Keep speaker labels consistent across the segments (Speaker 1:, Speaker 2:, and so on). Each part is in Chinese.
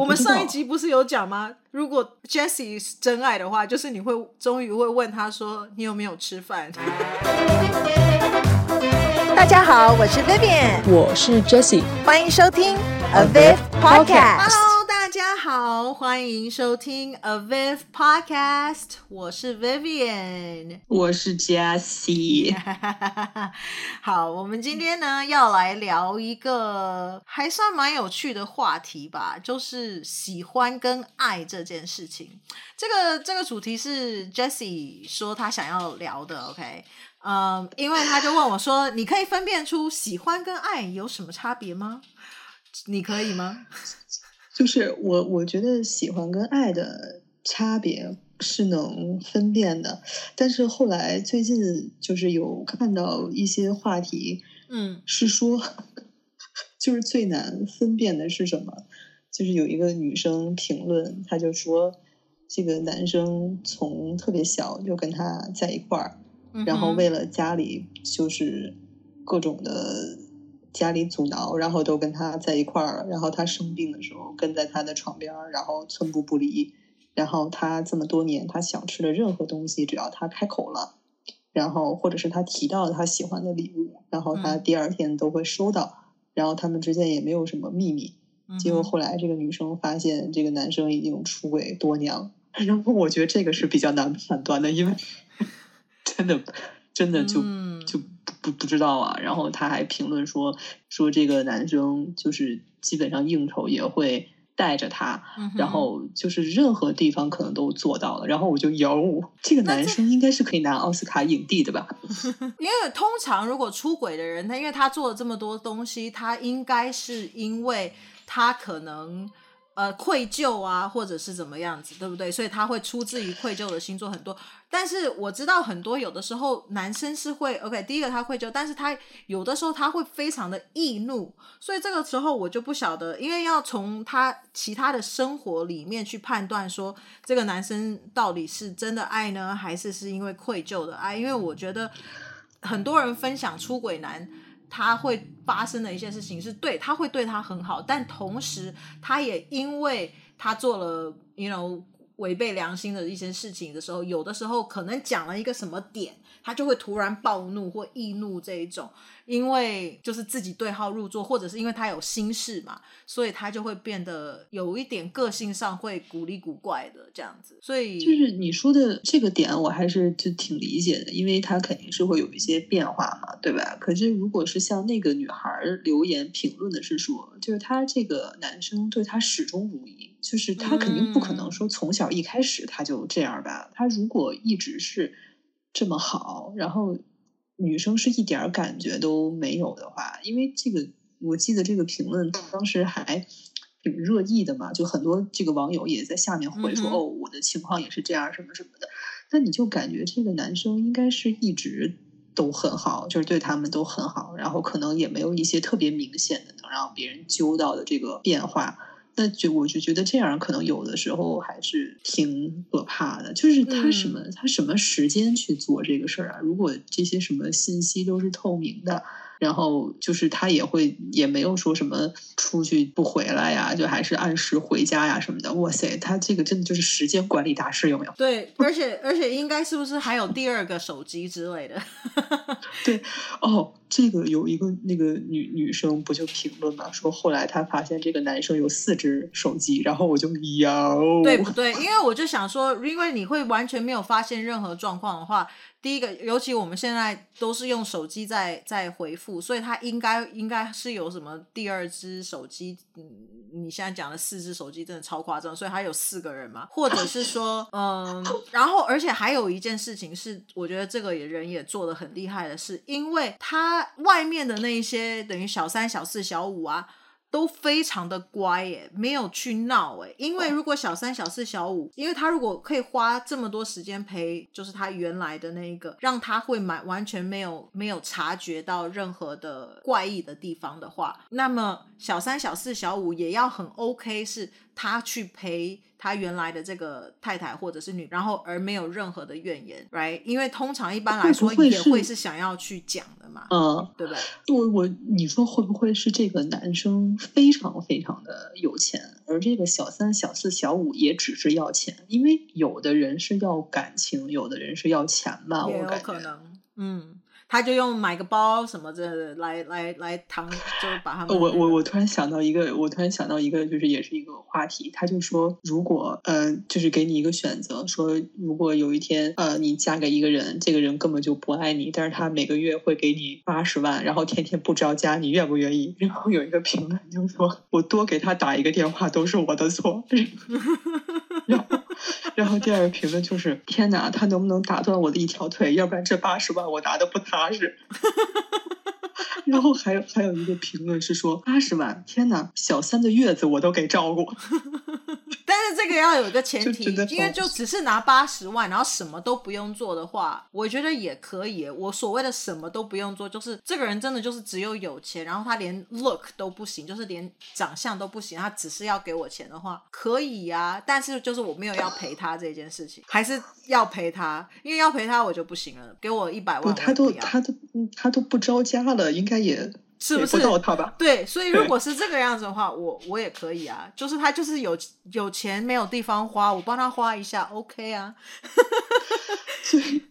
Speaker 1: 我们上一集不是有讲吗？如果 Jessie 是真爱的话，就是你会终于会问他说：“你有没有吃饭？”大家好，我是 Vivian，
Speaker 2: 我是 Jessie，
Speaker 1: 欢迎收听 Aviv Podcast。大家好，欢迎收听 Aviv Podcast，我是 Vivian，
Speaker 2: 我是 Jessie。
Speaker 1: 好，我们今天呢要来聊一个还算蛮有趣的话题吧，就是喜欢跟爱这件事情。这个这个主题是 Jessie 说他想要聊的，OK？嗯，因为他就问我说：“你可以分辨出喜欢跟爱有什么差别吗？你可以吗？”
Speaker 2: 就是我，我觉得喜欢跟爱的差别是能分辨的，但是后来最近就是有看到一些话题，嗯，是说，就是最难分辨的是什么？就是有一个女生评论，她就说，这个男生从特别小就跟她在一块儿，然后为了家里就是各种的。家里阻挠，然后都跟他在一块儿，然后他生病的时候跟在他的床边，然后寸步不离。然后他这么多年，他想吃的任何东西，只要他开口了，然后或者是他提到他喜欢的礼物，然后他第二天都会收到。嗯、然后他们之间也没有什么秘密。结果后来这个女生发现这个男生已经出轨多年了，然后我觉得这个是比较难判断的，因为 真的真的就、嗯、就。不不知道啊，然后他还评论说说这个男生就是基本上应酬也会带着他，嗯、然后就是任何地方可能都做到了。然后我就有这个男生应该是可以拿奥斯卡影帝的吧？
Speaker 1: 因为通常如果出轨的人，他因为他做了这么多东西，他应该是因为他可能。呃，愧疚啊，或者是怎么样子，对不对？所以他会出自于愧疚的星座很多。但是我知道很多有的时候男生是会，OK，第一个他愧疚，但是他有的时候他会非常的易怒。所以这个时候我就不晓得，因为要从他其他的生活里面去判断说这个男生到底是真的爱呢，还是是因为愧疚的爱？因为我觉得很多人分享出轨男。他会发生的一些事情是对，他会对他很好，但同时他也因为他做了，you know，违背良心的一些事情的时候，有的时候可能讲了一个什么点，他就会突然暴怒或易怒这一种。因为就是自己对号入座，或者是因为他有心事嘛，所以他就会变得有一点个性上会古里古怪的这样子。所以
Speaker 2: 就是你说的这个点，我还是就挺理解的，因为他肯定是会有一些变化嘛，对吧？可是如果是像那个女孩留言评论的是说，就是他这个男生对他始终如一，就是他肯定不可能说从小一开始他就这样吧？他如果一直是这么好，然后。女生是一点感觉都没有的话，因为这个我记得这个评论当时还挺热议的嘛，就很多这个网友也在下面回说：“嗯、哦，我的情况也是这样，什么什么的。”那你就感觉这个男生应该是一直都很好，就是对他们都很好，然后可能也没有一些特别明显的能让别人揪到的这个变化。那就我就觉得这样可能有的时候还是挺可怕的，就是他什么、嗯、他什么时间去做这个事儿啊？如果这些什么信息都是透明的。然后就是他也会也没有说什么出去不回来呀，就还是按时回家呀什么的。哇塞，他这个真的就是时间管理大师，有没有？
Speaker 1: 对，而且而且应该是不是还有第二个手机之类的？
Speaker 2: 对，哦，这个有一个那个女女生不就评论嘛，说后来她发现这个男生有四只手机，然后我就摇，
Speaker 1: 对不对？因为我就想说，因为你会完全没有发现任何状况的话。第一个，尤其我们现在都是用手机在在回复，所以他应该应该是有什么第二只手机。嗯，你现在讲的四只手机真的超夸张，所以他有四个人嘛？或者是说，嗯，然后而且还有一件事情是，我觉得这个也人也做得很厉害的是，因为他外面的那一些等于小三、小四、小五啊。都非常的乖耶，没有去闹哎。因为如果小三、小四、小五，因为他如果可以花这么多时间陪，就是他原来的那一个，让他会满完全没有没有察觉到任何的怪异的地方的话，那么小三、小四、小五也要很 OK，是他去陪他原来的这个太太或者是女，然后而没有任何的怨言，right？因为通常一般来说也会是想要去讲的嘛，
Speaker 2: 嗯，
Speaker 1: 对不对？
Speaker 2: 我我你说会不会是这个男生非常非常的有钱，而这个小三、小四、小五也只是要钱？因为有的人是要感情，有的人是要钱吧？
Speaker 1: 也有可能，嗯。他就用买个包什么的来来来谈，就把他们、
Speaker 2: 我我我突然想到一个，我突然想到一个，就是也是一个话题。他就说，如果呃，就是给你一个选择，说如果有一天呃，你嫁给一个人，这个人根本就不爱你，但是他每个月会给你八十万，然后天天不着家，你愿不愿意？然后有一个评论就说，我多给他打一个电话都是我的错。然后第二个评论就是，天哪，他能不能打断我的一条腿？要不然这八十万我拿的不踏实。然后还有还有一个评论是说，八十万，天哪，小三的月子我都给照顾。
Speaker 1: 但是这个要有一个前提，因为就只是拿八十万，然后什么都不用做的话，我觉得也可以。我所谓的什么都不用做，就是这个人真的就是只有有钱，然后他连 look 都不行，就是连长相都不行，他只是要给我钱的话，可以呀。但是就是我没有要陪他这件事情，还是要陪他，因为要陪他我就不行了。给我一百万，
Speaker 2: 他都他都他都不招家了，应该也。
Speaker 1: 是不是？对，所以如果是这个样子的话，我我也可以啊。就是他就是有有钱没有地方花，我帮他花一下，OK 啊。
Speaker 2: 所以，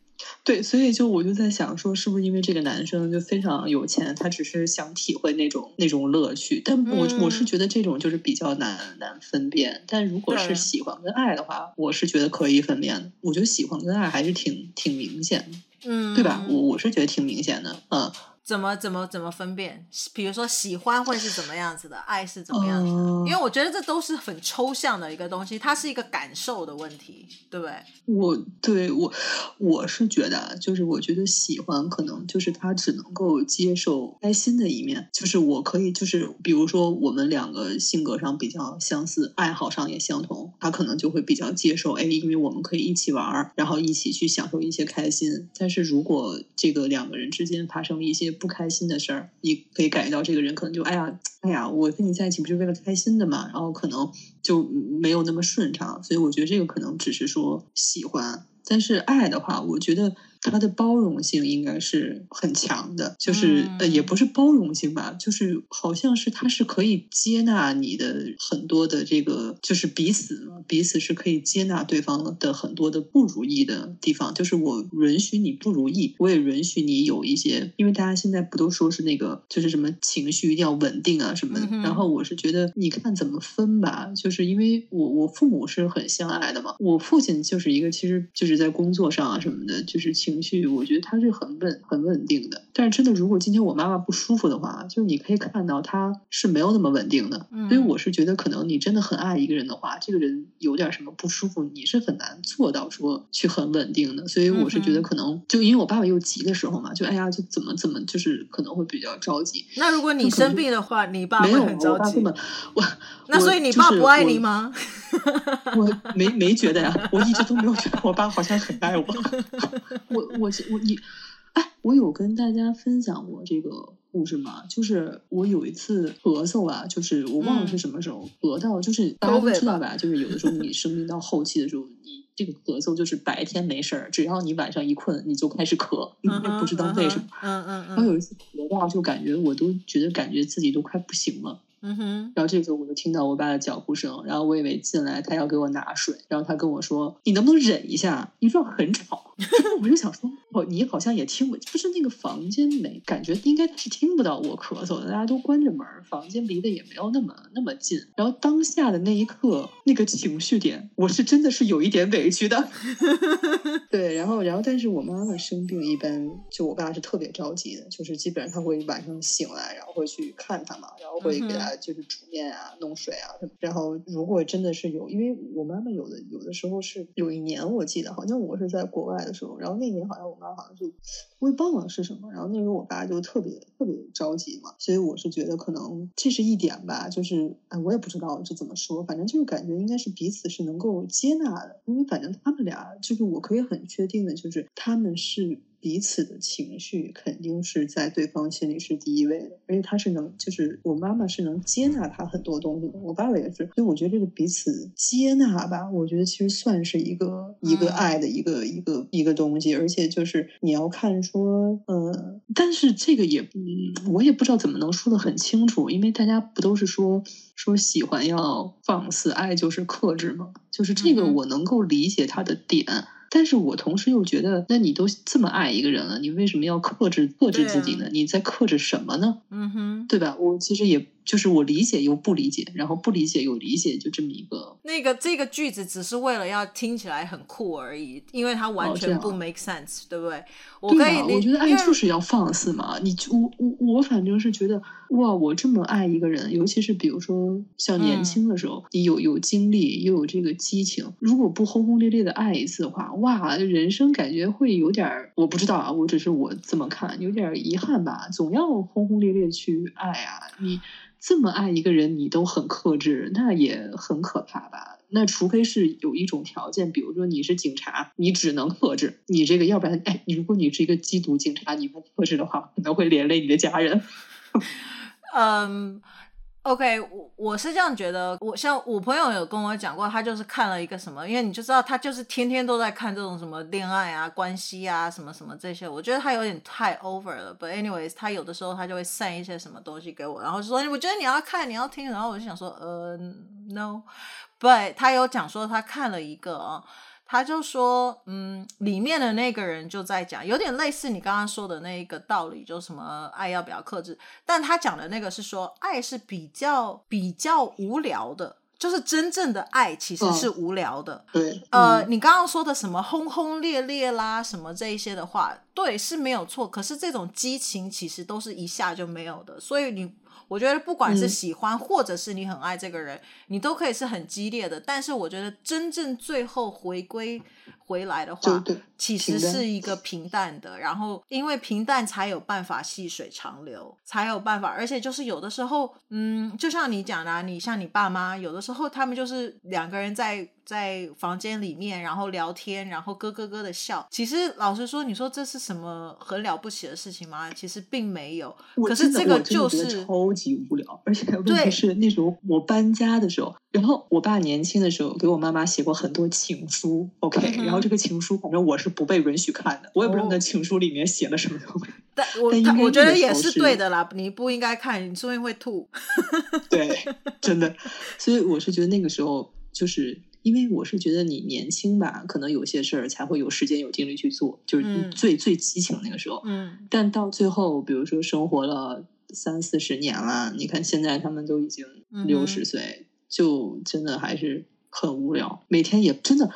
Speaker 2: 对，所以就我就在想说，是不是因为这个男生就非常有钱，他只是想体会那种那种乐趣？但我、嗯、我是觉得这种就是比较难难分辨。但如果是喜欢跟爱的话，我是觉得可以分辨的。我觉得喜欢跟爱还是挺挺明显的，嗯，对吧？我我是觉得挺明显的，嗯。
Speaker 1: 怎么怎么怎么分辨？比如说喜欢会是怎么样子的，爱是怎么样子的？呃、因为我觉得这都是很抽象的一个东西，它是一个感受的问题，对不对？
Speaker 2: 我对我我是觉得，就是我觉得喜欢可能就是他只能够接受开心的一面，就是我可以就是比如说我们两个性格上比较相似，爱好上也相同，他可能就会比较接受，哎，因为我们可以一起玩儿，然后一起去享受一些开心。但是如果这个两个人之间发生了一些不开心的事儿，你可以感觉到这个人可能就哎呀，哎呀，我跟你在一起不就是为了开心的嘛？然后可能就没有那么顺畅，所以我觉得这个可能只是说喜欢，但是爱的话，我觉得。他的包容性应该是很强的，就是、嗯、呃，也不是包容性吧，就是好像是他是可以接纳你的很多的这个，就是彼此嘛，彼此是可以接纳对方的很多的不如意的地方，就是我允许你不如意，我也允许你有一些，因为大家现在不都说是那个，就是什么情绪一定要稳定啊什么的，嗯、然后我是觉得你看怎么分吧，就是因为我我父母是很相爱的嘛，我父亲就是一个其实就是在工作上啊什么的，就是。情绪，我觉得他是很稳、很稳定的。但是真的，如果今天我妈妈不舒服的话，就是你可以看到她是没有那么稳定的。嗯。所以我是觉得，可能你真的很爱一个人的话，这个人有点什么不舒服，你是很难做到说去很稳定的。所以我是觉得，可能就因为我爸爸又急的时候嘛，就哎呀，就怎么怎么，就是可能会比较着急。
Speaker 1: 那如果你生病的话，你爸会很着急
Speaker 2: 吗？我
Speaker 1: 那所以你爸不爱你吗？
Speaker 2: 我，我没没觉得呀，我一直都没有觉得我爸好像很爱我。我 我我你，哎，我有跟大家分享过这个故事吗？就是我有一次咳嗽啊，就是我忘了是什么时候咳到，就是大家都知道吧？就是有的时候你生病到后期的时候，你这个咳嗽就是白天没事儿，只要你晚上一困，你就开始咳，你也不知道为什么。嗯嗯。然后有一次咳到，就感觉我都觉得感觉自己都快不行了。
Speaker 1: 嗯哼，
Speaker 2: 然后这个时候我就听到我爸的脚步声，然后我以为进来他要给我拿水，然后他跟我说：“你能不能忍一下？你知道很吵。”我就想说：“哦，你好像也听不，就是那个房间没感觉，应该是听不到我咳嗽的，大家都关着门，房间离得也没有那么那么近。”然后当下的那一刻，那个情绪点，我是真的是有一点委屈的。对，然后然后但是我妈妈生病，一般就我爸是特别着急的，就是基本上他会晚上醒来，然后会去看他嘛，然后会给他。就是煮面啊，弄水啊什么。然后如果真的是有，因为我妈妈有的有的时候是有一年我记得好像我是在国外的时候，然后那年好像我妈好像就我也忘了是什么，然后那时候我爸就特别特别着急嘛，所以我是觉得可能这是一点吧，就是哎我也不知道这怎么说，反正就是感觉应该是彼此是能够接纳的，因为反正他们俩就是我可以很确定的就是他们是。彼此的情绪肯定是在对方心里是第一位的，而且他是能，就是我妈妈是能接纳他很多东西的，我爸爸也是，所以我觉得这个彼此接纳吧，我觉得其实算是一个一个爱的一个、嗯、一个一个东西，而且就是你要看说，呃，但是这个也，嗯，我也不知道怎么能说的很清楚，因为大家不都是说说喜欢要放肆，爱就是克制嘛？就是这个我能够理解他的点。嗯但是我同时又觉得，那你都这么爱一个人了，你为什么要克制克制自己呢？你在克制什么呢？
Speaker 1: 嗯哼，
Speaker 2: 对吧？我其实也。就是我理解又不理解，然后不理解又理解，就这么一个。
Speaker 1: 那个这个句子只是为了要听起来很酷而已，因为它完全不 make sense，、哦、对不对？我可以，
Speaker 2: 对我觉得爱就是要放肆嘛。你我我我反正是觉得，哇，我这么爱一个人，尤其是比如说像年轻的时候，嗯、你有有精力又有这个激情，如果不轰轰烈烈的爱一次的话，哇，人生感觉会有点，我不知道啊，我只是我这么看，有点遗憾吧。总要轰轰烈烈去爱啊，你。这么爱一个人，你都很克制，那也很可怕吧？那除非是有一种条件，比如说你是警察，你只能克制你这个，要不然，哎，如果你是一个缉毒警察，你不克制的话，可能会连累你的家人。
Speaker 1: 嗯。OK，我我是这样觉得，我像我朋友有跟我讲过，他就是看了一个什么，因为你就知道他就是天天都在看这种什么恋爱啊、关系啊、什么什么这些，我觉得他有点太 over 了。But anyways，他有的时候他就会散一些什么东西给我，然后说我觉得你要看，你要听，然后我就想说，呃，no，but 他有讲说他看了一个啊。他就说，嗯，里面的那个人就在讲，有点类似你刚刚说的那一个道理，就什么爱要比较克制。但他讲的那个是说，爱是比较比较无聊的，就是真正的爱其实是无聊的。
Speaker 2: 哦、对，
Speaker 1: 呃，你刚刚说的什么轰轰烈烈啦，什么这一些的话，对，是没有错。可是这种激情其实都是一下就没有的，所以你。我觉得不管是喜欢，或者是你很爱这个人，嗯，你都可以是很激烈的。但是我觉得真正最后回归回来的话，其实是一个平淡的。然后因为平淡才有办法细水长流，才有办法。而且就是有的时候，嗯，就像你讲的啊，你像你爸妈，有的时候他们就是两个人在。在房间里面，然后聊天，然后咯咯咯的笑。其实老实说，你说这是什么很了不起的事情吗？其实并没有。可是这个就是
Speaker 2: 超级无聊，而且问题是那时候我搬家的时候，然后我爸年轻的时候给我妈妈写过很多情书，OK，嗯，然后这个情书反正我是不被允许看的，我也不知道那情书里面写了什么东西。
Speaker 1: 但我但我觉得也是对的啦，你不应该看，你说不定会吐。
Speaker 2: 对，真的。所以我是觉得那个时候就是。因为我是觉得你年轻吧，可能有些事儿才会有时间有精力去做，就是最、嗯、最激情那个时候。
Speaker 1: 嗯。
Speaker 2: 但到最后，比如说生活了三四十年了，你看现在他们都已经六十岁，嗯、就真的还是很无聊。每天也真的，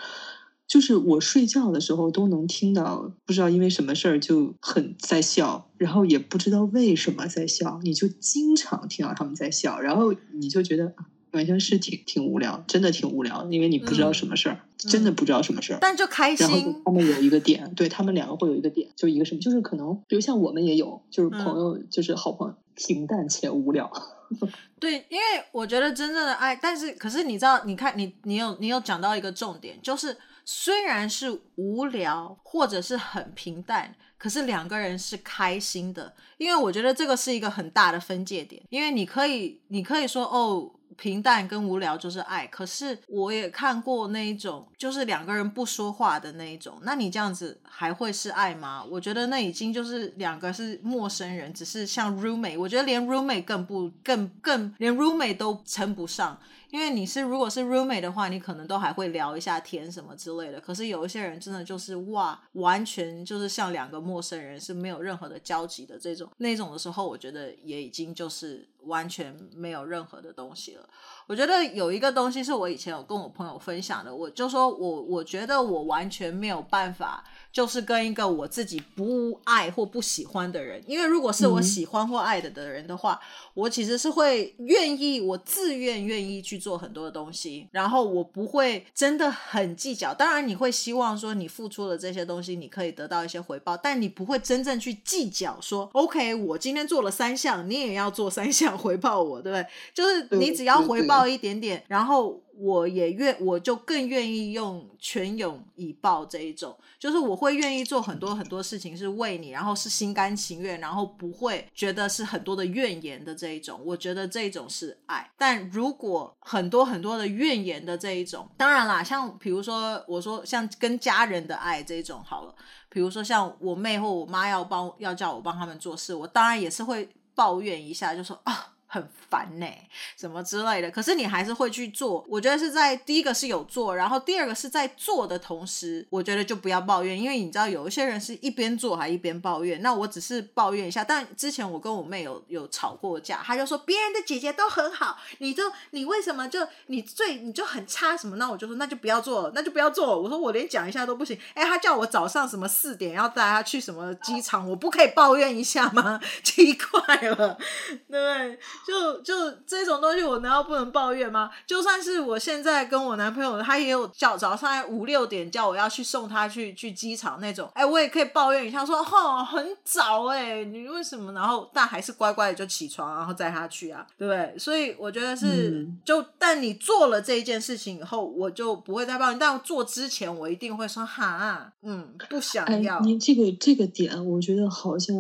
Speaker 2: 就是我睡觉的时候都能听到，不知道因为什么事儿就很在笑，然后也不知道为什么在笑，你就经常听到他们在笑，然后你就觉得。完全是挺挺无聊，真的挺无聊，因为你不知道什么事儿、嗯，真的不知道什么事儿、嗯。
Speaker 1: 但就开心。
Speaker 2: 然后他们有一个点，对他们两个会有一个点，就一个什么，就是可能，比如像我们也有，就是朋友，嗯、就是好朋友，平淡且无聊。
Speaker 1: 对，因为我觉得真正的爱，但是可是你知道，你看你你有你有讲到一个重点，就是虽然是无聊或者是很平淡，可是两个人是开心的，因为我觉得这个是一个很大的分界点，因为你可以你可以说哦。平淡跟无聊就是爱，可是我也看过那一种，就是两个人不说话的那一种。那你这样子还会是爱吗？我觉得那已经就是两个是陌生人，只是像 roommate。我觉得连 roommate 更不更更连 roommate 都称不上。因为你是如果是 roommate 的话，你可能都还会聊一下天什么之类的。可是有一些人真的就是哇，完全就是像两个陌生人，是没有任何的交集的这种那种的时候，我觉得也已经就是完全没有任何的东西了。我觉得有一个东西是我以前有跟我朋友分享的，我就说我我觉得我完全没有办法。就是跟一个我自己不爱或不喜欢的人，因为如果是我喜欢或爱的的人的话，嗯、我其实是会愿意，我自愿愿意去做很多的东西，然后我不会真的很计较。当然，你会希望说你付出了这些东西，你可以得到一些回报，但你不会真正去计较说，OK，我今天做了三项，你也要做三项 回报我，对不对？就是你只要回报一点点，然后。我也愿，我就更愿意用全勇以报这一种，就是我会愿意做很多很多事情是为你，然后是心甘情愿，然后不会觉得是很多的怨言的这一种，我觉得这一种是爱。但如果很多很多的怨言的这一种，当然啦，像比如说我说像跟家人的爱这一种好了，比如说像我妹或我妈要帮要叫我帮他们做事，我当然也是会抱怨一下，就说啊。很烦呢、什么之类的。可是你还是会去做。我觉得是在第一个是有做，然后第二个是在做的同时，我觉得就不要抱怨，因为你知道有一些人是一边做还一边抱怨。那我只是抱怨一下。但之前我跟我妹有有吵过架，她就说别人的姐姐都很好，你就你为什么就你最你就很差什么？那我就说那就不要做了，那就不要做了。我说我连讲一下都不行。哎，她叫我早上什么四点要带她去什么机场，我不可以抱怨一下吗？奇怪了，对？就就这种东西，我难道不能抱怨吗？就算是我现在跟我男朋友，他也有叫早上五六点叫我要去送他去去机场那种，哎，我也可以抱怨一下说，说哦很早哎，你为什么？然后但还是乖乖的就起床，然后载他去啊，对不对？所以我觉得是、嗯、就，但你做了这一件事情以后，我就不会再抱怨。但做之前，我一定会说哈，嗯，不想要。
Speaker 2: 你这个这个点，我觉得好像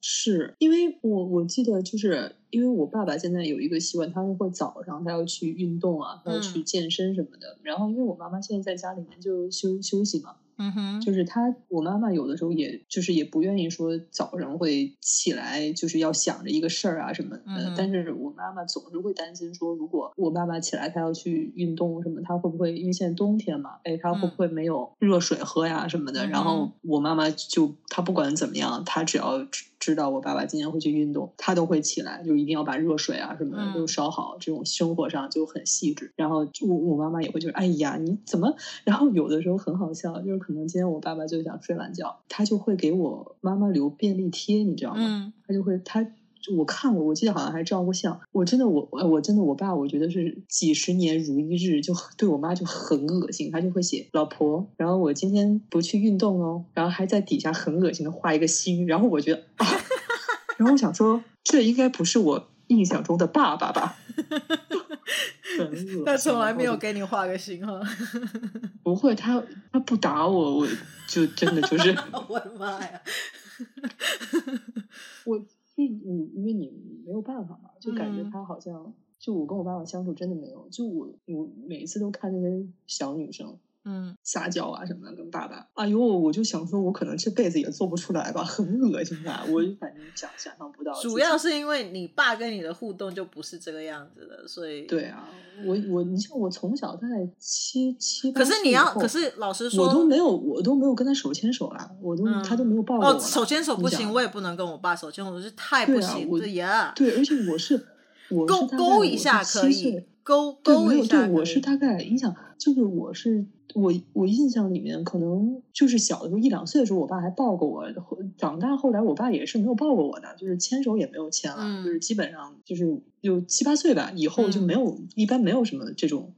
Speaker 2: 是因为我我记得就是。因为我爸爸现在有一个习惯，他会早上他要去运动啊，他要去健身什么的。嗯、然后因为我妈妈现在在家里面就休休息嘛。
Speaker 1: 嗯哼，
Speaker 2: 就是他，我妈妈有的时候也就是也不愿意说早上会起来，就是要想着一个事儿啊什么的。嗯、但是我妈妈总是会担心说，如果我爸爸起来他要去运动什么，他会不会因为现在冬天嘛，哎，他会不会没有热水喝呀什么的？嗯、然后我妈妈就他不管怎么样，他只要知知道我爸爸今天会去运动，他都会起来，就一定要把热水啊什么的都烧好。这种生活上就很细致。然后我我妈妈也会就是，哎呀，你怎么？然后有的时候很好笑，就是。可能今天我爸爸就想睡懒觉，他就会给我妈妈留便利贴，你知道吗？嗯、他就会他我看过，我记得好像还照过相。我真的我我真的我爸，我觉得是几十年如一日，就对我妈就很恶心。他就会写老婆，然后我今天不去运动哦，然后还在底下很恶心的画一个心。然后我觉得啊，然后我想说，这应该不是我印象中的爸爸吧？
Speaker 1: 他从来没有给你画个心哈，
Speaker 2: 不会，他他不打我，我就真的就是
Speaker 1: 我的妈呀！
Speaker 2: 我就你因为你没有办法嘛，就感觉他好像、嗯、就我跟我爸爸相处真的没有，就我我每一次都看那些小女生。嗯，撒娇啊什么的，跟爸爸，哎呦，我就想说，我可能这辈子也做不出来吧，很恶心啊！我反正想想象不到。
Speaker 1: 主要是因为你爸跟你的互动就不是这个样子的，所以
Speaker 2: 对啊，我我你像我从小在七七
Speaker 1: 可是你要，可是老实说，
Speaker 2: 我都没有，我都没有跟他手牵手啦，我都、嗯、他都没有抱过我。哦，
Speaker 1: 手牵手不行，我也不能跟我爸手牵手，是太不行了呀。
Speaker 2: 对，而且我是，我
Speaker 1: 勾勾一下可以，勾勾一下。
Speaker 2: 对，我是大概，你想，就是我是。我我印象里面，可能就是小的时候一两岁的时候，我爸还抱过我。长大后来，我爸也是没有抱过我的，就是牵手也没有牵了，嗯、就是基本上就是有七八岁吧，以后就没有，嗯、一般没有什么这种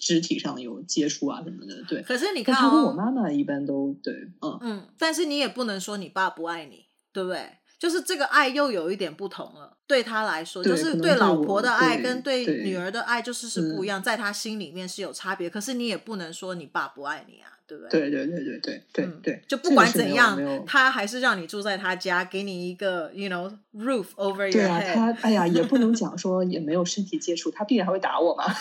Speaker 2: 肢体上有接触啊什么的。对。
Speaker 1: 可是你看、哦，
Speaker 2: 他跟我妈妈一般都对，嗯
Speaker 1: 嗯。但是你也不能说你爸不爱你，对不对？就是这个爱又有一点不同了。对他来
Speaker 2: 说，
Speaker 1: 就是对老婆的爱跟对女儿的爱就是是不一样，在他心里面是有差别。可是你也不能说你爸不爱你啊，对不
Speaker 2: 对？对对对对对对对，
Speaker 1: 就不管怎样，他还是让你住在他家，给你一个 you know roof over your head。
Speaker 2: 对啊，他哎呀，也不能讲 说也没有身体接触，他必然还会打我嘛。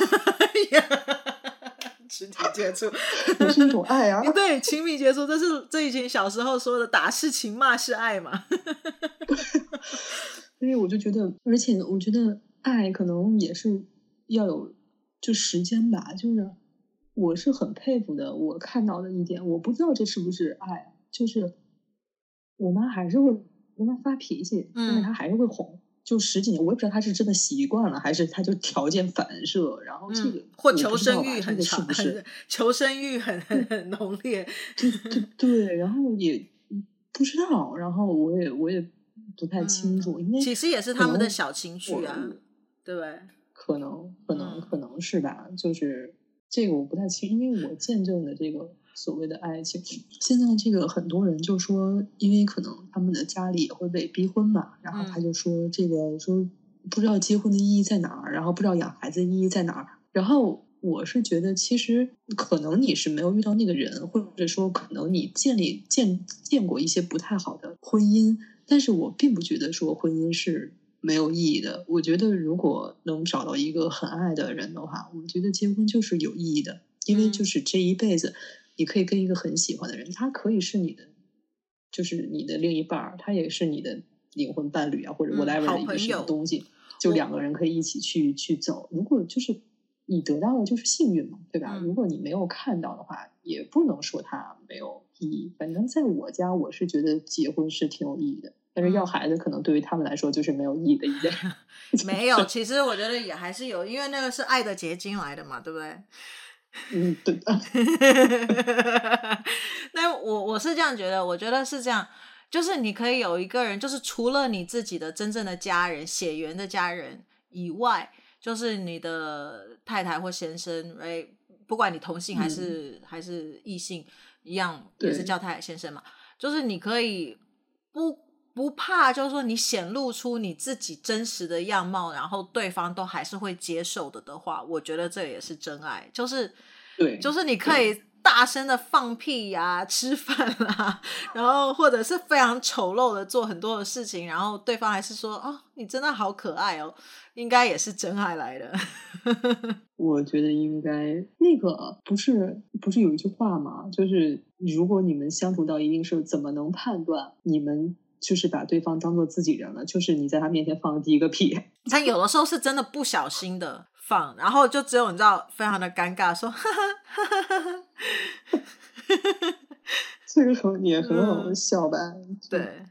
Speaker 1: 身体接触
Speaker 2: 也是一种爱啊，
Speaker 1: 对，亲密接触，这是这以前小时候说的，打是情，骂是爱嘛。
Speaker 2: 所以我就觉得，而且我觉得爱可能也是要有就时间吧。就是我是很佩服的，我看到的一点，我不知道这是不是爱，就是我妈还是会跟她发脾气，但是她还是会哄。嗯、就十几年，我也不知道她是真的习惯了，还是她就条件反射，然后这个、嗯、
Speaker 1: 或 求生欲很强，
Speaker 2: 是不是
Speaker 1: 求生欲很很很浓烈？
Speaker 2: 对对对，然后也不知道，然后我也我也。不太清楚，因为
Speaker 1: 其实也是他们的小情绪啊，对不对？
Speaker 2: 可能，可能，可能是吧。就是这个我不太清，因为我见证的这个所谓的爱情，现在这个很多人就说，因为可能他们的家里也会被逼婚嘛，然后他就说这个说不知道结婚的意义在哪儿，然后不知道养孩子的意义在哪儿，然后我是觉得，其实可能你是没有遇到那个人，或者说可能你建立见见过一些不太好的婚姻，但是我并不觉得说婚姻是没有意义的。我觉得如果能找到一个很爱的人的话，我觉得结婚就是有意义的，因为就是这一辈子，你可以跟一个很喜欢的人，他可以是你的，就是你的另一半儿，他也是你的灵魂伴侣啊，或者 whatever 的一个什么东西。就两个人可以一起去去走，如果就是你得到的就是幸运嘛，对吧？如果你没有看到的话，也不能说它没有意义。反正在我家，我是觉得结婚是挺有意义的，但是要孩子可能对于他们来说就是没有意义的一件事。
Speaker 1: 没有，其实我觉得也还是有，因为那个是爱的结晶来的嘛，对不对？
Speaker 2: 嗯，对的。
Speaker 1: 那我我是这样觉得，我觉得是这样。就是你可以有一个人，就是除了你自己的真正的家人、血缘的家人以外，就是你的太太或先生，哎，不管你同性还是、嗯、还是异性，一样也是叫太太先生嘛。就是你可以不不怕，就是说你显露出你自己真实的样貌，然后对方都还是会接受的的话，我觉得这也是真爱。就是
Speaker 2: 对，
Speaker 1: 就是你可以。大声的放屁呀、啊，吃饭啦，然后或者是非常丑陋的做很多的事情，然后对方还是说：“哦，你真的好可爱哦，应该也是真爱来的。”
Speaker 2: 我觉得应该那个不是不是有一句话吗？就是如果你们相处到一定时候，怎么能判断你们就是把对方当做自己人了？就是你在他面前放的第一个屁。
Speaker 1: 他有的时候是真的不小心的。放，然后就只有你知道，非常的尴尬，说，哈哈哈哈哈哈，
Speaker 2: 这个很也很好笑吧？
Speaker 1: 嗯、对，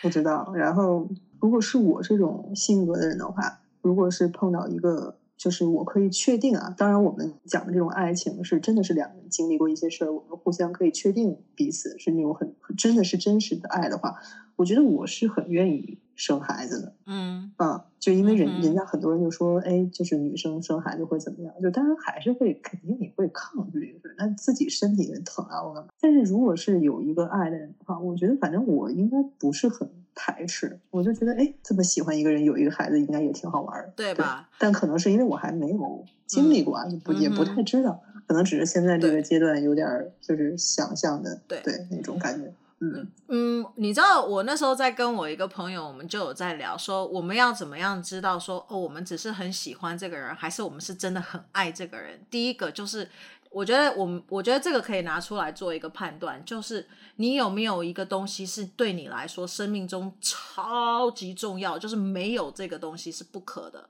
Speaker 2: 不知道。然后，如果是我这种性格的人的话，如果是碰到一个。就是我可以确定啊，当然我们讲的这种爱情是真的是两个人经历过一些事儿，我们互相可以确定彼此是那种很真的是真实的爱的话，我觉得我是很愿意生孩子的。
Speaker 1: 嗯
Speaker 2: 啊，就因为人、
Speaker 1: 嗯、
Speaker 2: 人家很多人就说，哎，就是女生生孩子会怎么样？就当然还是会肯定你会抗拒，那自己身体也疼啊，我干嘛？但是如果是有一个爱的人的话，我觉得反正我应该不是很。排斥，我就觉得，哎，这么喜欢一个人，有一个孩子，应该也挺好玩的，
Speaker 1: 对吧？
Speaker 2: 对，但可能是因为我还没有经历过，嗯、就不也不太知道，嗯、可能只是现在这个阶段有点就是想象的，对对那种感觉。嗯
Speaker 1: 嗯，你知道我那时候在跟我一个朋友，我们就有在聊说，我们要怎么样知道说，哦，我们只是很喜欢这个人，还是我们是真的很爱这个人？第一个就是。我觉得我们，我觉得这个可以拿出来做一个判断，就是你有没有一个东西是对你来说生命中超级重要，就是没有这个东西是不可的。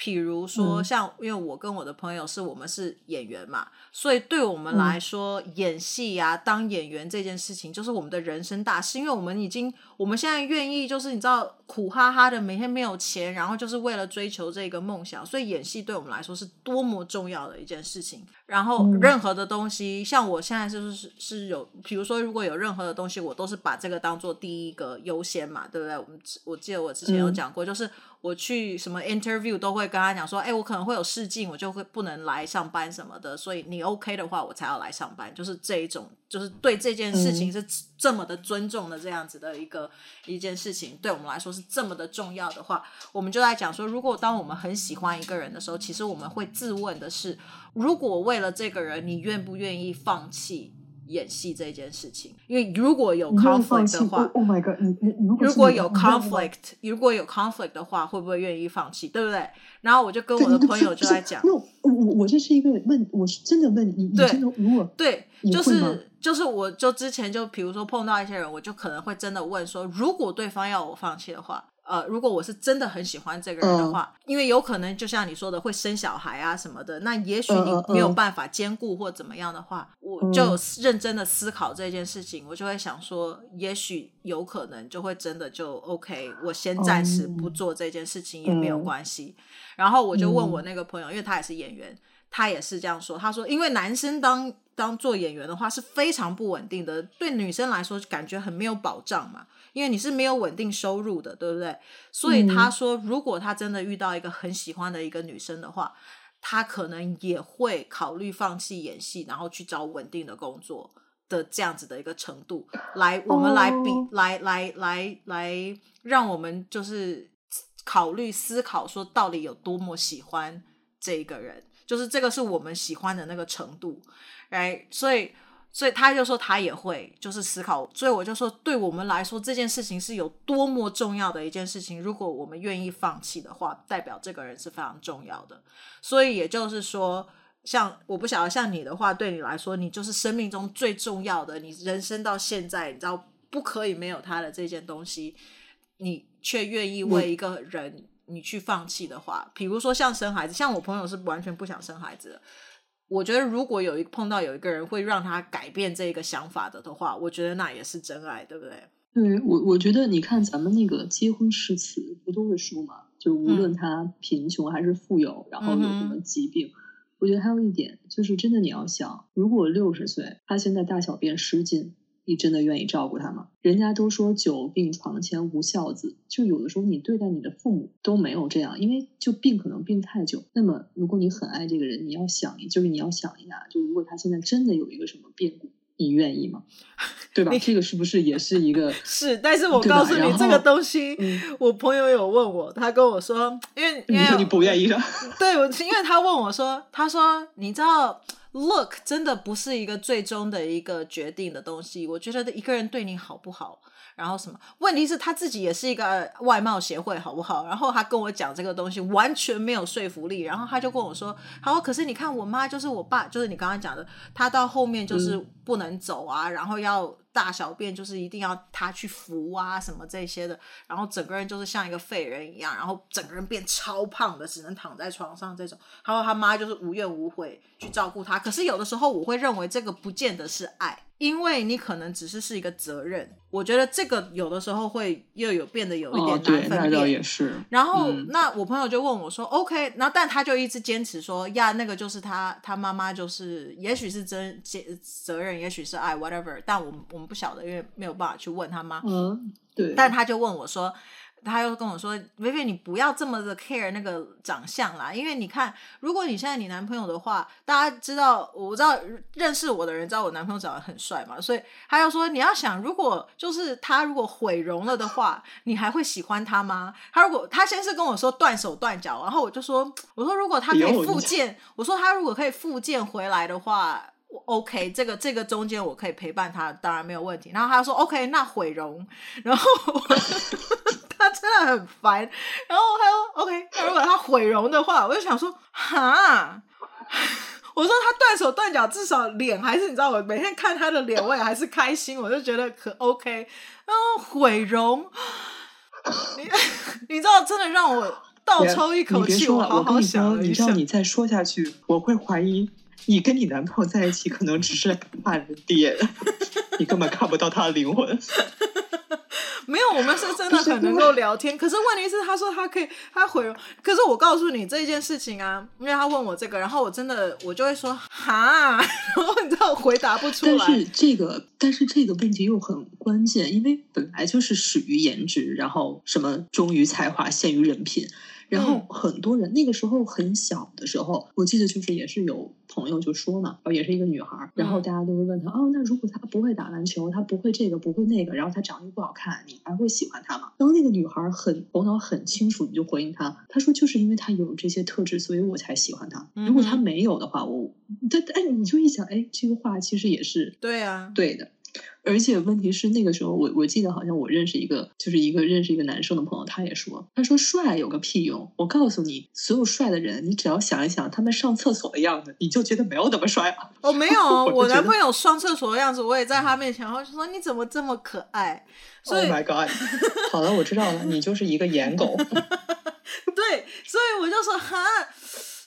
Speaker 1: 譬如说，像因为我跟我的朋友是我们是演员嘛，所以对我们来说，嗯、演戏呀、啊，当演员这件事情就是我们的人生大事。因为我们已经，我们现在愿意就是你知道苦哈哈的每天没有钱，然后就是为了追求这个梦想，所以演戏对我们来说是多么重要的一件事情。然后任何的东西，嗯、像我现在就是是有，比如说如果有任何的东西，我都是把这个当做第一个优先嘛，对不对？我们我记得我之前有讲过，嗯、就是。我去什么 interview 都会跟他讲说，哎，我可能会有试镜，我就会不能来上班什么的，所以你 OK 的话，我才要来上班，就是这一种，就是对这件事情是这么的尊重的这样子的一个一件事情，对我们来说是这么的重要的话，我们就在讲说，如果当我们很喜欢一个人的时候，其实我们会自问的是，如果为了这个人，你愿不愿意放弃？演戏这件事情，因为如果有 conflict 的话
Speaker 2: ，Oh my God，你你如果
Speaker 1: 有 conflict，如果有 conflict 的话，会不会愿意放弃？对不对？然后我就跟我的朋友就在讲，
Speaker 2: 我我我这是一个问，我是真的问你，你真的如果
Speaker 1: 对，就是就是我就之前就比如说碰到一些人，我就可能会真的问说，如果对方要我放弃的话。呃，如果我是真的很喜欢这个人的话，嗯、因为有可能就像你说的会生小孩啊什么的，那也许你没有办法兼顾或怎么样的话，嗯、我就认真的思考这件事情，嗯、我就会想说，也许有可能就会真的就 OK，我先暂时不做这件事情也没有关系。嗯、然后我就问我那个朋友，因为他也是演员，他也是这样说，他说，因为男生当当做演员的话是非常不稳定的，对女生来说感觉很没有保障嘛。因为你是没有稳定收入的，对不对？所以他说，如果他真的遇到一个很喜欢的一个女生的话，他可能也会考虑放弃演戏，然后去找稳定的工作的这样子的一个程度。来，我们来比，来来来来，让我们就是考虑思考说，到底有多么喜欢这一个人。就是这个是我们喜欢的那个程度，哎，所以。所以他就说他也会就是思考，所以我就说，对我们来说这件事情是有多么重要的一件事情。如果我们愿意放弃的话，代表这个人是非常重要的。所以也就是说，像我不晓得像你的话，对你来说，你就是生命中最重要的，你人生到现在，你知道不可以没有他的这件东西，你却愿意为一个人你去放弃的话，比如说像生孩子，像我朋友是完全不想生孩子的。我觉得，如果有一碰到有一个人会让他改变这个想法的的话，我觉得那也是真爱，对不对？
Speaker 2: 对，我我觉得你看咱们那个结婚誓词不都会说嘛？就无论他贫穷还是富有，嗯、然后有什么疾病，嗯、我觉得还有一点就是，真的你要想，如果六十岁他现在大小便失禁。你真的愿意照顾他吗？人家都说久病床前无孝子，就有的时候你对待你的父母都没有这样，因为就病可能病太久。那么如果你很爱这个人，你要想，就是你要想一下，就如果他现在真的有一个什么变故，你愿意吗？对吧？这个是不是也是一个？
Speaker 1: 是，但是我告诉你这个东西，嗯、我朋友有问我，他跟我说，因为因为
Speaker 2: 你说你不愿意的，
Speaker 1: 对，我因为他问我说，他说你知道。Look，真的不是一个最终的一个决定的东西。我觉得一个人对你好不好，然后什么？问题是他自己也是一个外貌协会，好不好？然后他跟我讲这个东西完全没有说服力。然后他就跟我说：“他说，可是你看我妈，就是我爸，就是你刚刚讲的，他到后面就是不能走啊，嗯、然后要。”大小便就是一定要他去扶啊，什么这些的，然后整个人就是像一个废人一样，然后整个人变超胖的，只能躺在床上这种。然后他妈就是无怨无悔去照顾他，可是有的时候我会认为这个不见得是爱。因为你可能只是是一个责任，我觉得这个有的时候会又有变得有一点难分辨。哦、那倒
Speaker 2: 也是。
Speaker 1: 然后，嗯、那我朋友就问我说：“OK。”然后，但他就一直坚持说：“呀，那个就是他，他妈妈就是，也许是真责责任，也许是爱，whatever。”但我们我们不晓得，因为没有办法去问他妈。
Speaker 2: 嗯，对。
Speaker 1: 但他就问我说。他又跟我说：“薇薇，你不要这么的 care 那个长相啦，因为你看，如果你现在你男朋友的话，大家知道，我知道认识我的人知道我男朋友长得很帅嘛，所以他又说你要想，如果就是他如果毁容了的话，你还会喜欢他吗？他如果他先是跟我说断手断脚，然后我就说，我说如果他可以复健，我说他如果可以复健回来的话，我 OK，这个这个中间我可以陪伴他，当然没有问题。然后他说 OK，那毁容，然后。”他真的很烦，然后他说：“OK，那如果他毁容的话，我就想说，哈，我说他断手断脚，至少脸还是你知道，我每天看他的脸，我也还是开心，我就觉得可 OK。然后毁容，你你知道，真的让我倒抽一口气，我好好想了一下。
Speaker 2: 你知道，你再说下去，我会怀疑你跟你男朋友在一起，可能只是看人脸，你根本看不到他的灵魂。”
Speaker 1: 没有，我们是真的 很能够聊天。可是问题是，他说他可以，他回。可是我告诉你这件事情啊，因为他问我这个，然后我真的我就会说哈，然后你知道我回答不出来。
Speaker 2: 但是这个，但是这个问题又很关键，因为本来就是始于颜值，然后什么忠于才华，陷于人品。然后很多人那个时候很小的时候，我记得就是也是有朋友就说嘛，也是一个女孩，然后大家都会问她，哦，那如果她不会打篮球，她不会这个不会那个，然后她长得又不好看，你还会喜欢她吗？然后那个女孩很头脑很清楚，你就回应她，她说就是因为她有这些特质，所以我才喜欢她。如果她没有的话，我，她，哎，你就一想，哎，这个话其实也是
Speaker 1: 对啊，
Speaker 2: 对的。而且问题是，那个时候我我记得好像我认识一个，就是一个认识一个男生的朋友，他也说，他说帅有个屁用！我告诉你，所有帅的人，你只要想一想他们上厕所的样子，你就觉得没有那么帅了。
Speaker 1: 哦，没有，我，我男朋友上厕所的样子，我也在他面前，然后就说你怎么这么可爱
Speaker 2: ？Oh my God！好了，我知道了，你就是一个颜狗。
Speaker 1: 对，所以我就说哈。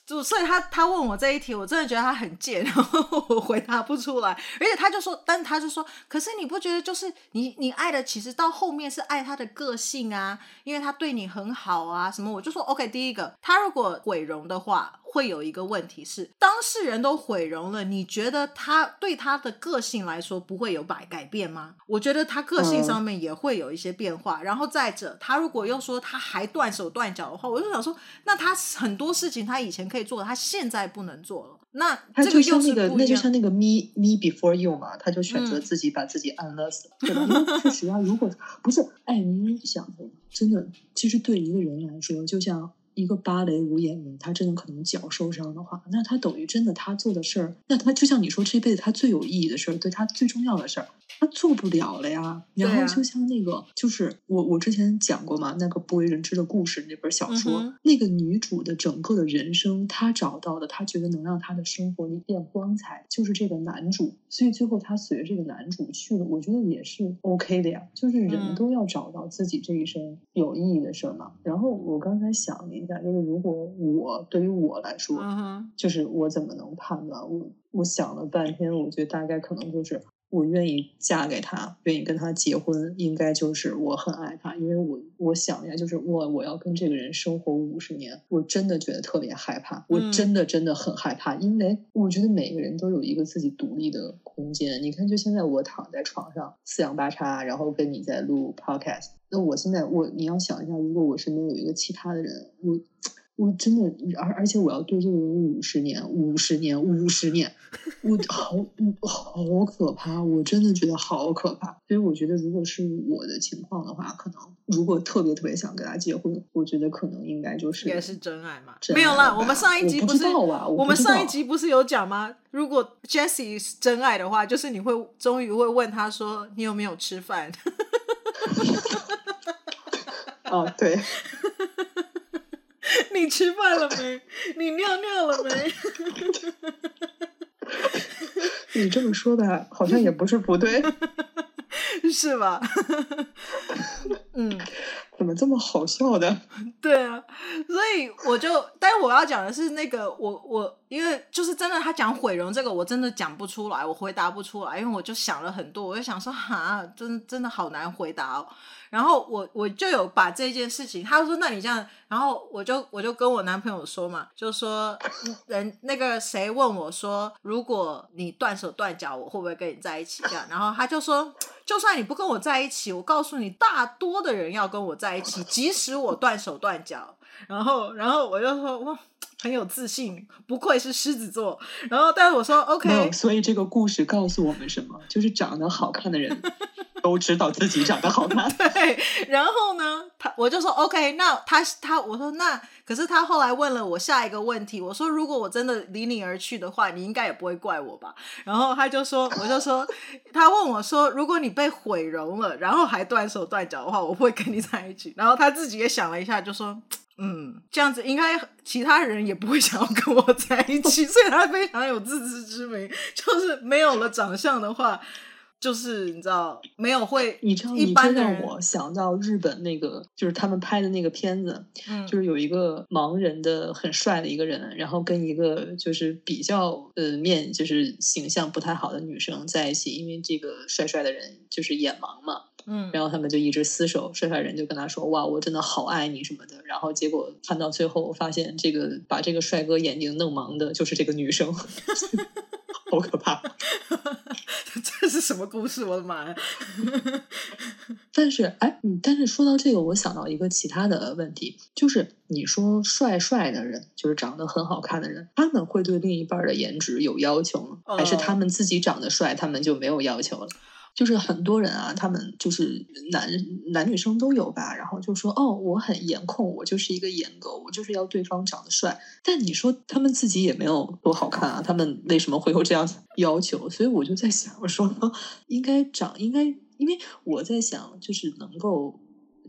Speaker 1: 就所以他他问我这一题，我真的觉得他很贱，然后我回答不出来。而且他就说，但他就说，可是你不觉得就是你你爱的其实到后面是爱他的个性啊，因为他对你很好啊什么。我就说 OK，第一个，他如果毁容的话。会有一个问题是，当事人都毁容了，你觉得他对他的个性来说不会有改改变吗？我觉得他个性上面也会有一些变化。嗯、然后再者，他如果又说他还断手断脚的话，我就想说，那他很多事情他以前可以做的，他现在不能做了。那这个又是那个，
Speaker 2: 那就像那个 me me before you 嘛，他就选择自己把自己安乐死，嗯、对吧？因为确实啊，如果不是，哎，你想真的，其实对一个人来说，就像。一个芭蕾舞演员，他真的可能脚受伤的话，那他等于真的他做的事儿，那他就像你说，这辈子他最有意义的事儿，对他最重要的事儿，他做不了了呀。然后就像那个，啊、就是我我之前讲过嘛，那个不为人知的故事那本小说，嗯、那个女主的整个的人生，她找到的，她觉得能让她的生活一变光彩，就是这个男主。所以最后她随着这个男主去了，我觉得也是 OK 的呀。就是人都要找到自己这一生有意义的事儿嘛。嗯、然后我刚才想了就是如果我对于我来说，嗯、就是我怎么能判断？我我想了半天，我觉得大概可能就是。我愿意嫁给他，愿意跟他结婚，应该就是我很爱他，因为我我想一下，就是我我要跟这个人生活五十年，我真的觉得特别害怕，我真的真的很害怕，因为我觉得每个人都有一个自己独立的空间。你看，就现在我躺在床上四仰八叉，然后跟你在录 podcast，那我现在我你要想一下，如果我身边有一个其他的人，我。我真的，而而且我要对这个人五十年，五十年，五十年，我好，好可怕！我真的觉得好可怕。所以我觉得，如果是我的情况的话，可能如果特别特别想跟他结婚，我觉得可能应该就是应该是真爱嘛。没有啦，我们上一集不是我，们上一集不是有讲吗？如果 Jessie 是真爱的话，就是你会终于会问他说：“你有没有吃饭？” 哦，对。你吃饭了没？你尿尿了没？你这么说的，好像也不是不对，是吧？嗯，怎么这么好笑的？对啊，所以我就，但是我要讲的是那个，我我因为就是真的，他讲毁容这个，我真的讲不出来，我回答不出来，因为我就想了很多，我就想说，哈，真真的好难回答哦。然后我我就有把这件事情，他说：“那你这样。”然后我就我就跟我男朋友说嘛，就说人那个谁问我说：“如果你断手断脚，我会不会跟你在一起？”这样，然后他就说：“就算你不跟我在一起，我告诉你，大多的人要跟我在一起，即使我断手断脚。”然后然后我就说：“哇，很有自信，不愧是狮子座。”然后但是我说：“OK。”所以这个故事告诉我们什么？就是长得好看的人。都知道自己长得好看，对。然后呢，他我就说 OK，那他他我说那，可是他后来问了我下一个问题，我说如果我真的离你而去的话，你应该也不会怪我吧？然后他就说，我就说，他问我说，如果你被毁容了，然后还断手断脚的话，我不会跟你在一起。然后他自己也想了一下，就说，嗯，这样子应该其他人也不会想要跟我在一起，所以他非常有自知之明，就是没有了长相的话。就是你知道没有会，你知道你真让我想到日本那个，就是他们拍的那个片子，嗯，就是有一个盲人的很帅的一个人，然后跟一个就是比较呃面就是形象不太好的女生在一起，因为这个帅帅的人就是眼盲嘛，嗯，然后他们就一直厮守，帅帅人就跟他说哇，我真的好爱你什么的，然后结果看到最后发现这个把这个帅哥眼睛弄盲的就是这个女生。好可怕！这是什么故事？我的妈呀！但是，哎，但是说到这个，我想到一个其他的问题，就是你说帅帅的人，就是长得很好看的人，他们会对另一半的颜值有要求吗？还是他们自己长得帅，他们就没有要求了？就是很多人啊，他们就是男男女生都有吧，然后就说哦，我很颜控，我就是一个颜狗，我就是要对方长得帅。但你说他们自己也没有多好看啊，他们为什么会有这样 要求？所以我就在想，我说应该长，应该，因为我在想，就是能够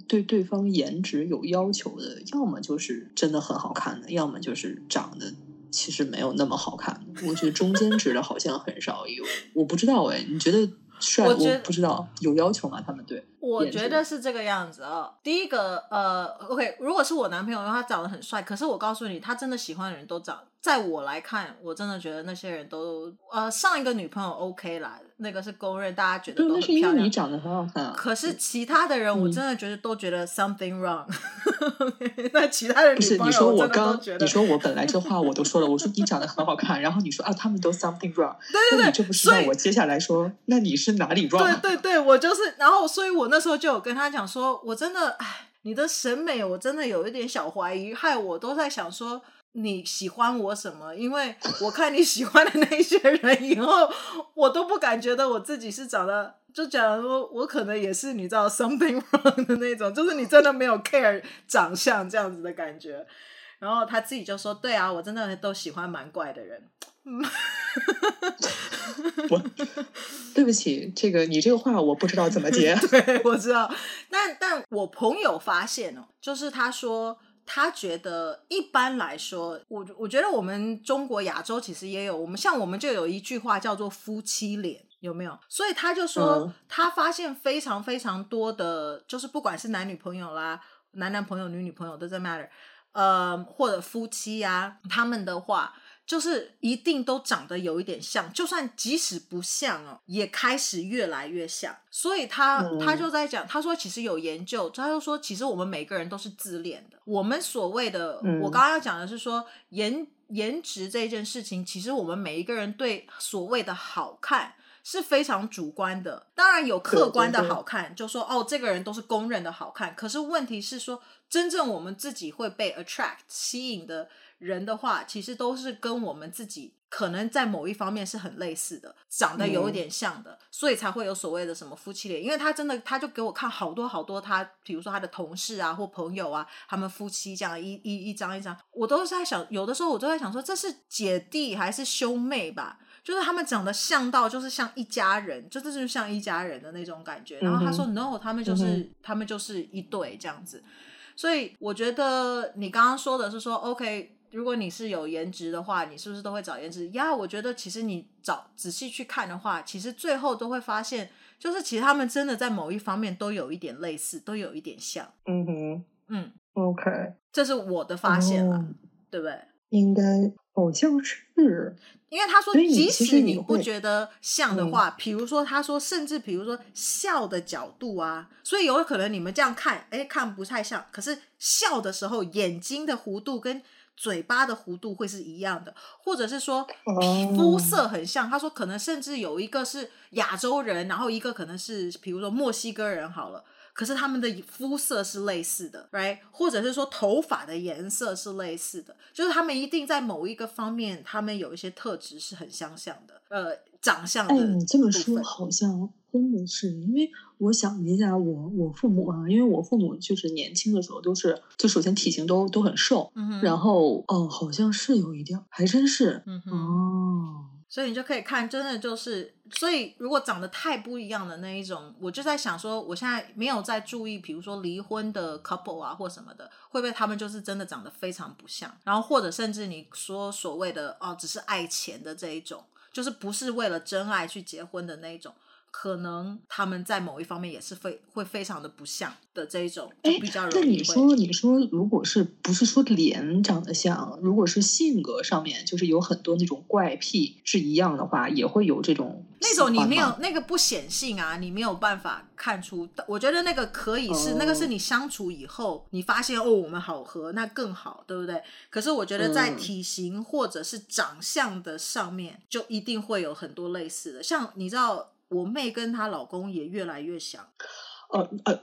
Speaker 2: 对对方颜值有要求的，要么就是真的很好看的，要么就是长得其实没有那么好看的。我觉得中间值的好像很少有，我不知道哎，你觉得？帅，我觉不知道有要求吗？他们对，我觉得是这个样子啊、哦。第一个，呃，OK，如果是我男朋友，的话他长得很帅，可是我告诉你，他真的喜欢的人都长，在我来看，我真的觉得那些人都，呃，上一个女朋友 OK 啦。那个是公认，大家觉得都很漂亮。是因为你长得很好看啊。可是其他的人，我真的觉得都觉得 something wrong。那其他的女朋友，不是你说我刚，你说我本来这话我都说了，我说你长得很好看，然后你说啊，他们都 something wrong。对对对，那你这不是让我接下来说，那你是哪里 wrong？对对对，我就是，然后所以我那时候就有跟他讲说，我真的，哎，你的审美我真的有一点小怀疑，害我都在想说。你喜欢我什么？因为我看你喜欢的那些人以后，我都不敢觉得我自己是长得，就假如说我可能也是你知道 something wrong 的那种，就是你真的没有 care 长相这样子的感觉。
Speaker 1: 然后他自己就说：“对啊，我真的都喜欢蛮怪的人。”
Speaker 2: 我对不起，这个你这个话我不知道怎么接。
Speaker 1: 对，我知道，但但我朋友发现哦，就是他说他觉得一般来说，我我觉得我们中国亚洲其实也有，我们像我们就有一句话叫做夫妻脸，有没有？所以他就说、嗯、他发现非常非常多的，就是不管是男女朋友啦，男男朋友、女女朋友都在 matter，呃，或者夫妻呀、啊，他们的话。就是一定都长得有一点像，就算即使不像哦，也开始越来越像。所以他他就在讲，他说其实有研究，他就说其实我们每个人都是自恋的。我们所谓的，我刚刚要讲的是说颜颜值这件事情，其实我们每一个人对所谓的好看是非常主观的。当然有客观的好看，就说哦这个人都是公认的好看。可是问题是说，真正我们自己会被 attract 吸引的。人的话，其实都是跟我们自己可能在某一方面是很类似的，长得有一点像的，嗯、所以才会有所谓的什么夫妻脸。因为他真的，他就给我看好多好多他，比如说他的同事啊或朋友啊，他们夫妻这样一一一张一张，我都是在想，有的时候我都在想说，这是姐弟还是兄妹吧？就是他们长得像到就是像一家人，就这就是像一家人的那种感觉。然后他说、嗯、，no，他们就是、嗯、他们就是一对这样子。所以我觉得你刚刚说的是说，OK。如果你是有颜值的话，你是不是都会找颜值？呀，我觉得其实你找仔细去看的话，其实最后都会发现，就是其实他们真的在某一方面都有一点类似，都有一点像。嗯哼，嗯
Speaker 2: ，OK，
Speaker 1: 这是我的发现了，oh, 对不对？
Speaker 2: 应该好像是，
Speaker 1: 因为他说，即使你不觉得像的话，比如说他说，甚至比如说笑的角度啊，所以有可能你们这样看，哎，看不太像，可是笑的时候眼睛的弧度跟嘴巴的弧度会是一样的，或者是说皮肤色很像。他说可能甚至有一个是亚洲人，然后一个可能是比如说墨西哥人好了，可是他们的肤色是类似的，right？或者是说头发的颜色是类似的，就是他们一定在某一个方面，他们有一些特质是很相像的。呃，长相的。哎，
Speaker 2: 你这么说好像。真的是，因为我想一下我，我我父母啊，因为我父母就是年轻的时候都是，就首先体型都都很瘦，嗯哼，然后哦，好像是有一点，还真是，嗯哼，哦，
Speaker 1: 所以你就可以看，真的就是，所以如果长得太不一样的那一种，我就在想说，我现在没有在注意，比如说离婚的 couple 啊或什么的，会不会他们就是真的长得非常不像，然后或者甚至你说所谓的哦，只是爱钱的这一种，就是不是为了真爱去结婚的那一种。可能他们在某一方面也是非会非常的不像的这一种，就比较容易。
Speaker 2: 那你说，你说，如果是不是说脸长得像，如果是性格上面就是有很多那种怪癖是一样的话，也会有这种
Speaker 1: 那种你没有那个不显性啊，你没有办法看出。我觉得那个可以是、哦、那个是你相处以后你发现哦，我们好合，那更好，对不对？可是我觉得在体型或者是长相的上面，就一定会有很多类似的，像你知道。我妹跟她老公也越来越像，
Speaker 2: 呃呃，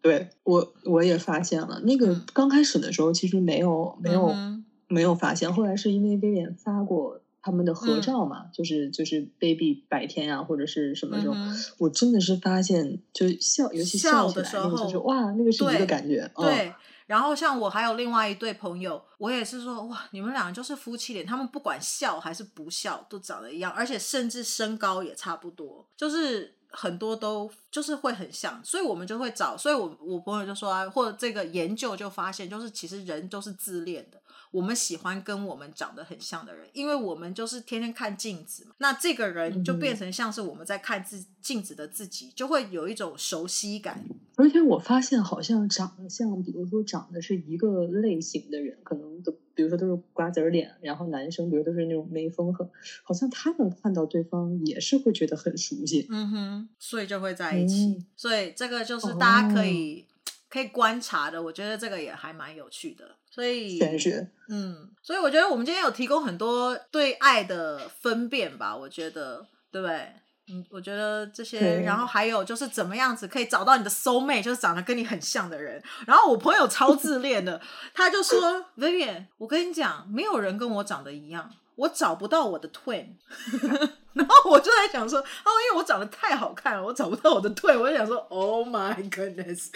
Speaker 2: 对我我也发现了，那个刚开始的时候其实没有没有、嗯、没有发现，后来是因为 Vivian 发过他们的合照嘛，嗯、就是就是 baby 白天啊或者是什么时候，嗯、我真的是发现就笑，尤其笑起来的时候，就是哇，那个是一个感觉，
Speaker 1: 对。对哦然后像我还有另外一对朋友，我也是说哇，你们俩就是夫妻脸，他们不管笑还是不笑都长得一样，而且甚至身高也差不多，就是很多都就是会很像，所以我们就会找，所以我我朋友就说啊，或这个研究就发现，就是其实人都是自恋的。我们喜欢跟我们长得很像的人，因为我们就是天天看镜子嘛。那这个人就变成像是我们在看自镜子的自己，就会有一种熟悉感。
Speaker 2: 而且我发现，好像长得像，比如说长得是一个类型的人，可能都，比如说都是瓜子脸，然后男生，比如都是那种眉峰很，好像他们看到对方也是会觉得很熟悉。
Speaker 1: 嗯哼，所以就会在一起。嗯、所以这个就是大家可以、哦、可以观察的，我觉得这个也还蛮有趣的。所以，嗯，所以我觉得我们今天有提供很多对爱的分辨吧，我觉得，对不对？嗯，我觉得这些，然后还有就是怎么样子可以找到你的 soul mate，就是长得跟你很像的人。然后我朋友超自恋的，他就说：“Vivian，我跟你讲，没有人跟我长得一样。”我找不到我的 twin，然后我就在想说，哦，因为我长得太好看了，我找不到我的对，我就想说，Oh my goodness！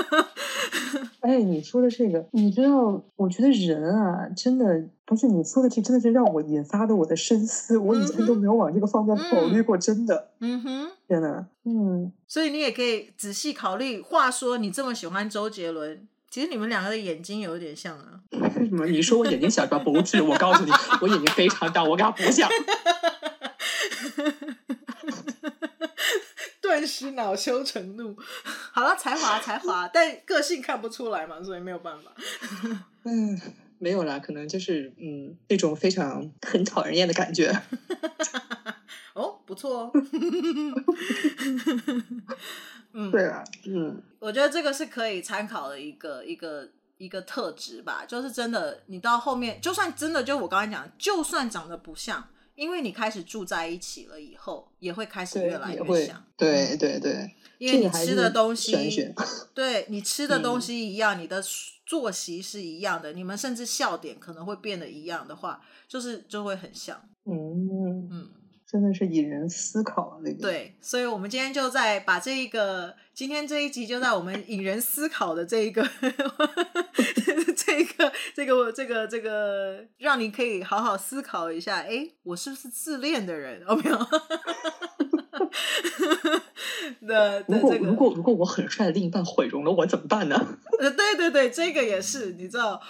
Speaker 2: 哎，你说的这个，你知道，我觉得人啊，真的不是你说的这，真的是让我引发的我的深思。我以前都没有往这个方面考虑过，真的。
Speaker 1: 嗯哼，
Speaker 2: 天哪，嗯。
Speaker 1: 所以你也可以仔细考虑。话说，你这么喜欢周杰伦，其实你们两个的眼睛有点像啊。
Speaker 2: 为 什么？你说我眼睛小吧？不是，我告诉你，我眼睛非常大，我跟他不像。
Speaker 1: 顿时恼羞成怒。好了，才华才华，但个性看不出来嘛，所以没有办法。
Speaker 2: 嗯，没有啦，可能就是嗯那种非常很讨人厌的感觉。
Speaker 1: 哦，不错哦。
Speaker 2: 嗯，对啊，嗯，
Speaker 1: 我觉得这个是可以参考的一个一个一个特质吧，就是真的，你到后面，就算真的就我刚才讲，就算长得不像。因为你开始住在一起了以后，也会开始越来越像。
Speaker 2: 对对对，
Speaker 1: 因为 你吃的东西，对你吃的东西一样，嗯、你的作息是一样的，你们甚至笑点可能会变得一样的话，就是就会很像。
Speaker 2: 嗯嗯。真的是引人思考那个。
Speaker 1: 对，所以，我们今天就在把这一个，今天这一集就在我们引人思考的这一个，这个，这个，这个，这个，让你可以好好思考一下，哎，我是不是自恋的人？有没有？的，
Speaker 2: 如果如果如果我很帅的另一半毁容了，我怎么办呢？
Speaker 1: 呃，对对对，这个也是，你知道。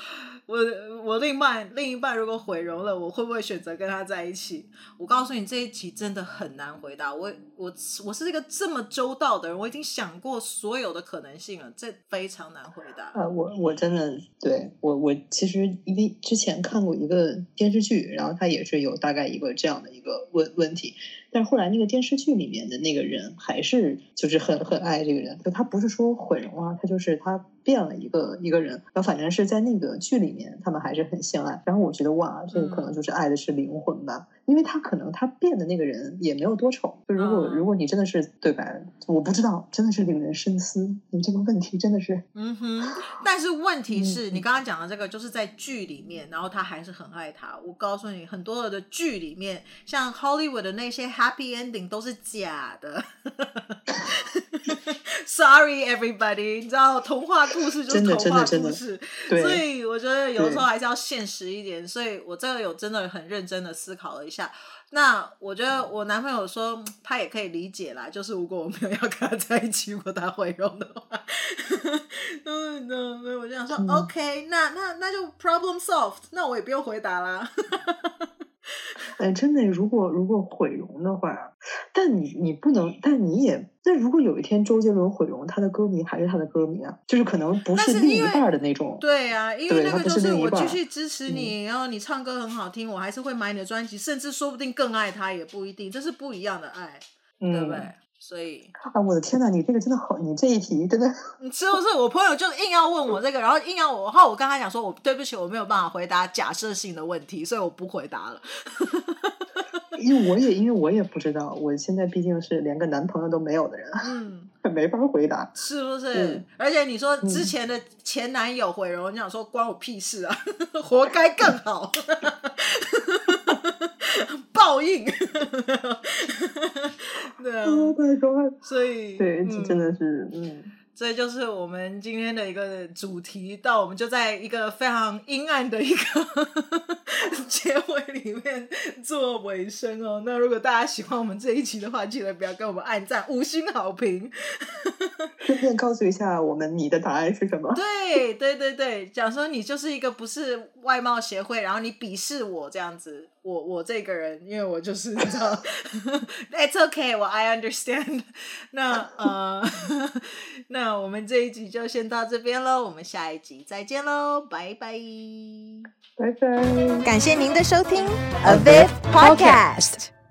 Speaker 1: 我我另一半另一半如果毁容了，我会不会选择跟他在一起？我告诉你，这一题真的很难回答。我我我是一个这么周到的人，我已经想过所有的可能性了，这非常难回答。
Speaker 2: 啊，我我真的对我我其实因为之前看过一个电视剧，然后他也是有大概一个这样的一个问问题。但是后来那个电视剧里面的那个人还是就是很很爱这个人，就他不是说毁容啊，他就是他变了一个一个人，然后反正是在那个剧里面他们还是很相爱。然后我觉得哇，这个可能就是爱的是灵魂吧，嗯、因为他可能他变的那个人也没有多丑。就如果、嗯、如果你真的是对白，我不知道，真的是令人深思。你这个问题真的是，
Speaker 1: 嗯哼。但是问题是你刚刚讲的这个就是在剧里面，然后他还是很爱他。我告诉你，很多的剧里面，像 Hollywood 的那些。Happy ending 都是假的 ，Sorry everybody，你知道童话故事就是童话故事，所以我觉得有时候还是要现实一点。所以我这个有真的很认真的思考了一下。那我觉得我男朋友说他也可以理解啦，就是如果我没有要跟他在一起，如果他毁容的话，嗯，所以我就想说、嗯、OK，那那那就 problem solved，那我也不用回答啦。
Speaker 2: 哎，真的，如果如果毁容的话，但你你不能，但你也，那如果有一天周杰伦毁容，他的歌迷还是他的歌迷啊，就是可能不是另一半的那种。
Speaker 1: 对啊，因为那个就是我继续支持你，然后你唱歌很好听，我还是会买你的专辑，甚至说不定更爱他也不一定，这是不一样的爱，对不对？所以
Speaker 2: 啊，我的天哪，你这个真的好，你这一题真的，
Speaker 1: 是不是？我朋友就硬要问我这个，然后硬要我，然后我跟他讲说，我对不起，我没有办法回答假设性的问题，所以我不回答了。
Speaker 2: 因为我也因为我也不知道，我现在毕竟是连个男朋友都没有的人，嗯，没法回答，
Speaker 1: 是不是？嗯、而且你说之前的前男友毁容，你想说关我屁事啊，活该更好。报应，对啊，所以
Speaker 2: 对，这真的是嗯。
Speaker 1: 这就是我们今天的一个主题，到我们就在一个非常阴暗的一个结尾里面做尾声哦。那如果大家喜欢我们这一期的话，记得不要跟我们按赞五星好评。
Speaker 2: 顺便告诉一下我们你的答案是什么？
Speaker 1: 对对对对，讲说你就是一个不是外貌协会，然后你鄙视我这样子，我我这个人，因为我就是你知道，It's okay，我 I understand 那。那呃，那我们这一集就先到这边喽，我们下一集再见喽，拜拜，
Speaker 2: 拜拜，
Speaker 1: 感谢您的收听，A Viv Podcast。